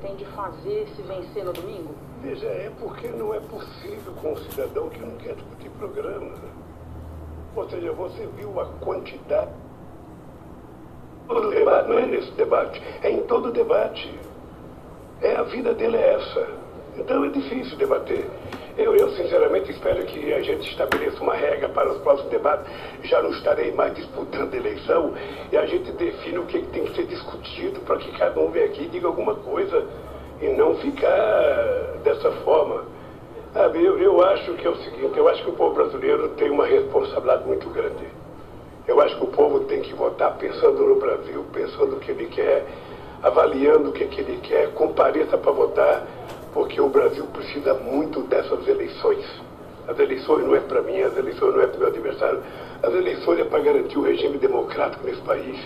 pretende fazer se vencer no domingo? Veja, é porque não é possível com um cidadão que não quer discutir programa. Ou seja, você viu a quantidade. Debate não é nesse debate, é em todo debate. É, a vida dele é essa. Então é difícil debater. Eu, eu, sinceramente, espero que a gente estabeleça uma regra para os próximos debates. Já não estarei mais disputando eleição e a gente define o que tem que ser discutido para que cada um venha aqui e diga alguma coisa e não ficar dessa forma. Sabe, eu, eu acho que é o seguinte, eu acho que o povo brasileiro tem uma responsabilidade muito grande. Eu acho que o povo tem que votar pensando no Brasil, pensando o que ele quer, avaliando o que, que ele quer, compareça para votar porque o Brasil precisa muito dessas eleições. As eleições não é para mim, as eleições não é para meu adversário, as eleições é para garantir o regime democrático nesse país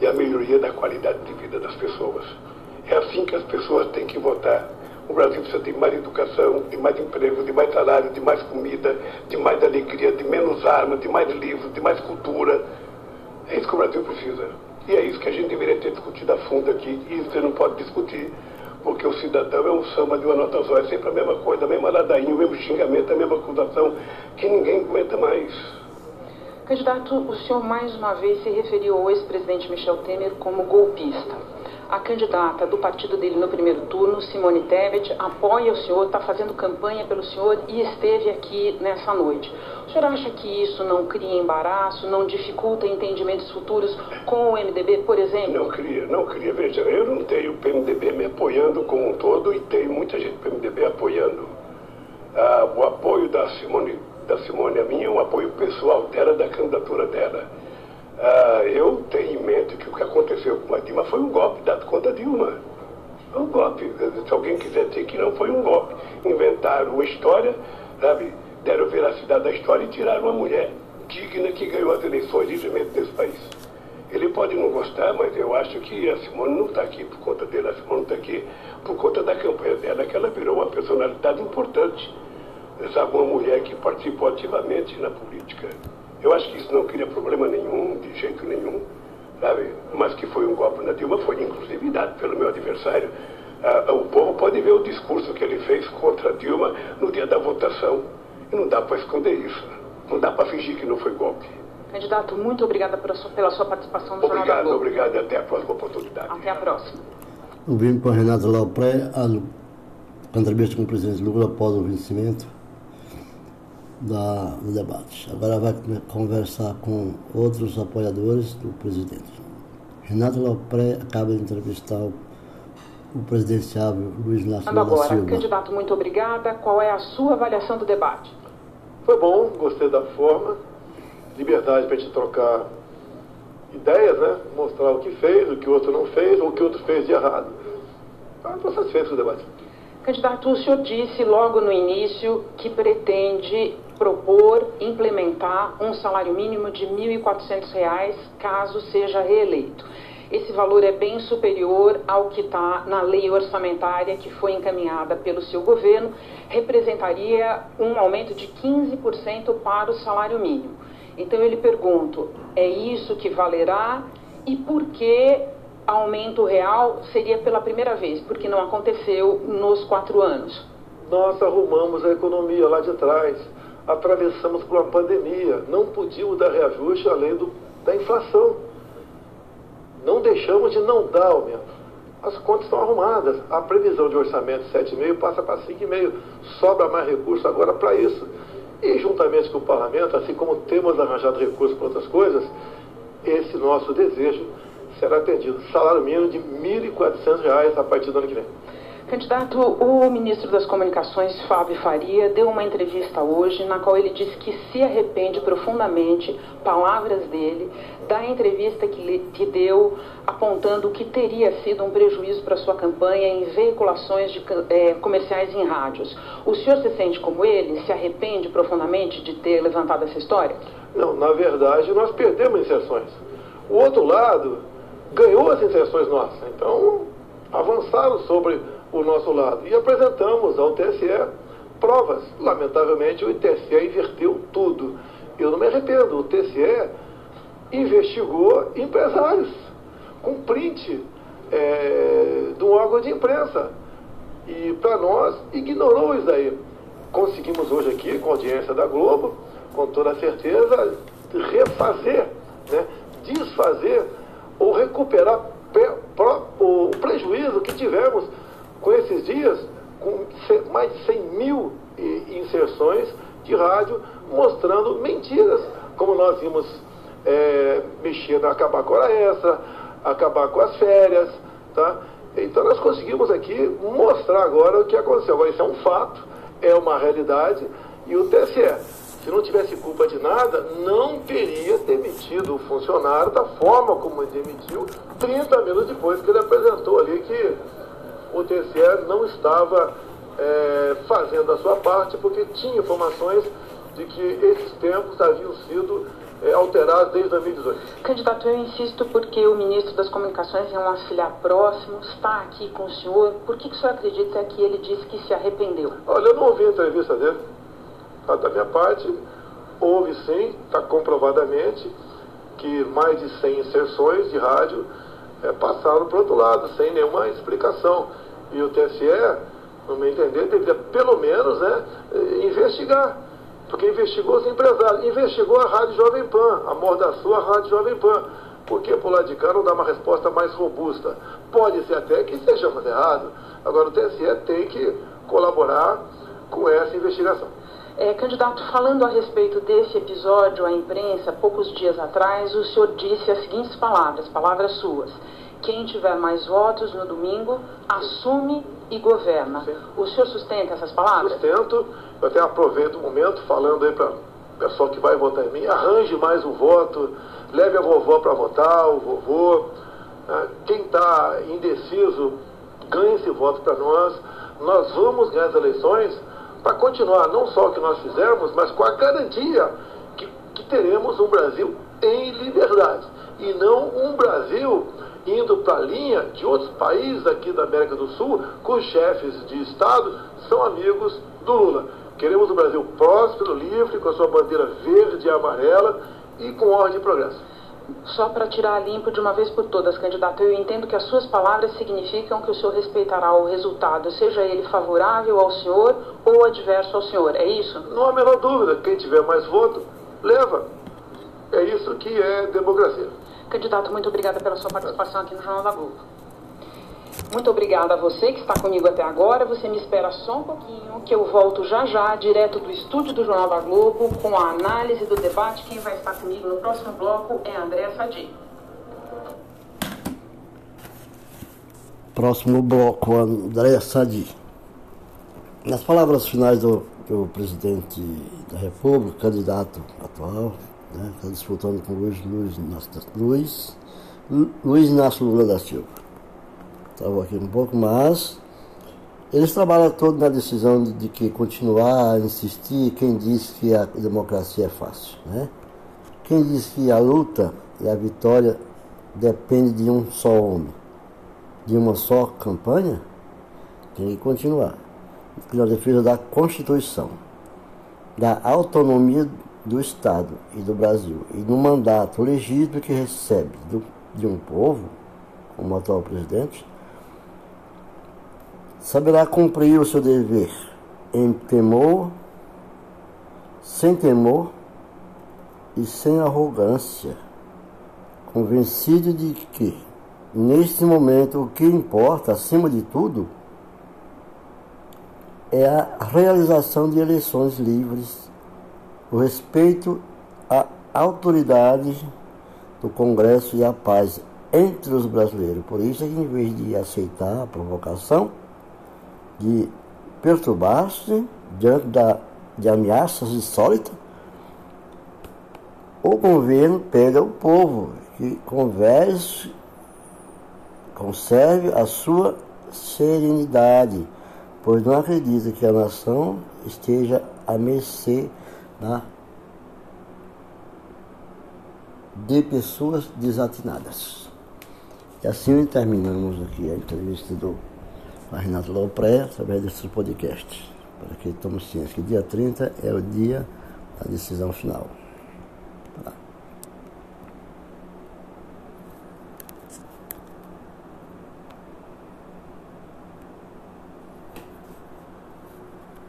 e a melhoria da qualidade de vida das pessoas. É assim que as pessoas têm que votar. O Brasil precisa de mais educação, de mais emprego, de mais salário, de mais comida, de mais alegria, de menos armas, de mais livros, de mais cultura. É isso que o Brasil precisa. E é isso que a gente deveria ter discutido a fundo aqui. E você não pode discutir porque o cidadão é um samba de uma nota só, é sempre a mesma coisa, a mesma ladainha, o mesmo xingamento, a mesma acusação, que ninguém aguenta mais. Candidato, o senhor mais uma vez se referiu ao ex-presidente Michel Temer como golpista. A candidata do partido dele no primeiro turno, Simone Tebet, apoia o senhor, está fazendo campanha pelo senhor e esteve aqui nessa noite. O senhor acha que isso não cria embaraço, não dificulta entendimentos futuros com o MDB, por exemplo? Não cria, não cria. Veja, eu não tenho o PMDB me apoiando como um todo e tem muita gente do PMDB apoiando. Ah, o apoio da Simone, da Simone a mim é um apoio pessoal dela, da candidatura dela. Ah, eu tenho em mente que o que aconteceu com a Dilma foi um golpe dado contra a Dilma. Foi um golpe. Se alguém quiser dizer que não foi um golpe, inventaram uma história, sabe? deram veracidade da história e tiraram uma mulher digna que ganhou as eleições livremente desse país. Ele pode não gostar, mas eu acho que a Simone não está aqui por conta dele, a Simone está aqui por conta da campanha dela, que ela virou uma personalidade importante. Sabe, uma mulher que participou ativamente na política. Eu acho que isso não cria problema nenhum, de jeito nenhum, sabe? Mas que foi um golpe na Dilma, foi inclusive dado pelo meu adversário. Ah, o povo pode ver o discurso que ele fez contra a Dilma no dia da votação. E não dá para esconder isso. Não dá para fingir que não foi golpe. Candidato, muito obrigada pela sua, pela sua participação no obrigado, Jornal da Globo. Obrigado, e até a próxima oportunidade. Até a próxima. Ouvimos com a Renata Laupré a entrevista com o presidente Lula após o vencimento da, do debate. Agora vai conversar com outros apoiadores do presidente. Renato Laupré acaba de entrevistar o, o presidenciável Luiz Inácio Lula agora, Silva. Candidato, muito obrigada. Qual é a sua avaliação do debate? Foi bom, gostei da forma. Liberdade para a gente trocar ideias, né? Mostrar o que fez, o que o outro não fez, ou o que o outro fez de errado. Estou satisfeito com o debate. Candidato, o senhor disse logo no início que pretende propor implementar um salário mínimo de R$ 1.400 caso seja reeleito. Esse valor é bem superior ao que está na lei orçamentária que foi encaminhada pelo seu governo, representaria um aumento de 15% para o salário mínimo. Então eu lhe pergunto, é isso que valerá e por que aumento real seria pela primeira vez? Porque não aconteceu nos quatro anos. Nós arrumamos a economia lá de trás atravessamos por uma pandemia, não podíamos dar reajuste além do, da inflação. Não deixamos de não dar aumento. As contas estão arrumadas. A previsão de orçamento 7,5 passa para 5,5. Sobra mais recurso agora para isso. E juntamente com o parlamento, assim como temos arranjado recursos para outras coisas, esse nosso desejo será atendido. Salário mínimo de R$ 1.400 a partir do ano que vem. Candidato, o ministro das Comunicações, Fábio Faria, deu uma entrevista hoje na qual ele disse que se arrepende profundamente, palavras dele, da entrevista que, que deu apontando que teria sido um prejuízo para sua campanha em veiculações de, é, comerciais em rádios. O senhor se sente como ele? Se arrepende profundamente de ter levantado essa história? Não, na verdade nós perdemos inserções. O outro lado ganhou as inserções nossas. Então avançaram sobre o nosso lado. E apresentamos ao TSE provas. Lamentavelmente, o TSE inverteu tudo. Eu não me arrependo. O TSE investigou empresários com print é, de um órgão de imprensa. E para nós, ignorou isso aí. Conseguimos hoje aqui, com a audiência da Globo, com toda certeza, refazer, né, desfazer ou recuperar o prejuízo que tivemos com esses dias, com mais de 100 mil inserções de rádio mostrando mentiras, como nós vimos é, mexendo, acabar com a hora extra, acabar com as férias, tá? Então nós conseguimos aqui mostrar agora o que aconteceu. Agora isso é um fato, é uma realidade, e o TSE se não tivesse culpa de nada, não teria demitido o funcionário da forma como ele demitiu 30 minutos depois que ele apresentou ali que o TCE não estava é, fazendo a sua parte porque tinha informações de que esses tempos haviam sido é, alterados desde 2018. Candidato, eu insisto porque o ministro das Comunicações é um auxiliar próximo, está aqui com o senhor. Por que, que o senhor acredita que ele disse que se arrependeu? Olha, eu não ouvi a entrevista dele. Da minha parte, houve sim, está comprovadamente, que mais de 100 inserções de rádio é, passaram para o outro lado, sem nenhuma explicação. E o TSE, no meu entender, deveria pelo menos né, investigar. Porque investigou os empresários, investigou a Rádio Jovem Pan, a mordaçou a Rádio Jovem Pan. Porque por lado de cá não dá uma resposta mais robusta? Pode ser até que estejamos errados. Agora o TSE tem que colaborar com essa investigação. É, candidato, falando a respeito desse episódio à imprensa, poucos dias atrás, o senhor disse as seguintes palavras, palavras suas. Quem tiver mais votos no domingo, assume e governa. Sim. O senhor sustenta essas palavras? Sustento. Eu até aproveito o momento falando aí para o pessoal que vai votar em mim, arranje mais um voto, leve a vovó para votar, o vovô. Né? Quem está indeciso, ganhe esse voto para nós. Nós vamos ganhar as eleições para continuar não só o que nós fizemos, mas com a garantia que, que teremos um Brasil em liberdade. E não um Brasil indo para a linha de outros países aqui da América do Sul, cujos chefes de Estado são amigos do Lula. Queremos um Brasil próspero, livre, com a sua bandeira verde e amarela e com ordem e progresso. Só para tirar limpo de uma vez por todas, candidato, eu entendo que as suas palavras significam que o senhor respeitará o resultado, seja ele favorável ao senhor ou adverso ao senhor. É isso? Não há a menor dúvida. Quem tiver mais voto, leva. É isso que é democracia. Candidato, muito obrigada pela sua participação aqui no Jornal da Globo. Muito obrigada a você que está comigo até agora. Você me espera só um pouquinho, que eu volto já já, direto do estúdio do Jornal da Globo, com a análise do debate. Quem vai estar comigo no próximo bloco é André Sadi. Próximo bloco, André Sadi. Nas palavras finais do, do presidente da República, candidato atual, né, está disputando com Luiz, Luiz, Luiz, Luiz Inácio Lula da Silva estava aqui um pouco, mas eles trabalham todo na decisão de, de, que continuar a insistir quem diz que a democracia é fácil, né? Quem diz que a luta e a vitória depende de um só homem, de uma só campanha, tem que continuar. Na defesa da Constituição, da autonomia do Estado e do Brasil, e do mandato legítimo que recebe do, de um povo, como atual presidente, saberá cumprir o seu dever em temor, sem temor e sem arrogância, convencido de que, neste momento, o que importa, acima de tudo, é a realização de eleições livres, o respeito à autoridade do Congresso e a paz entre os brasileiros. Por isso é que, em vez de aceitar a provocação, de perturbar-se diante da, de ameaças insólitas, o governo pede ao povo que converse, conserve a sua serenidade, pois não acredita que a nação esteja a mercê né, de pessoas desatinadas. E assim terminamos aqui a entrevista do Renato Lopré, através desse podcast, para que tomemos ciência que dia 30 é o dia da decisão final.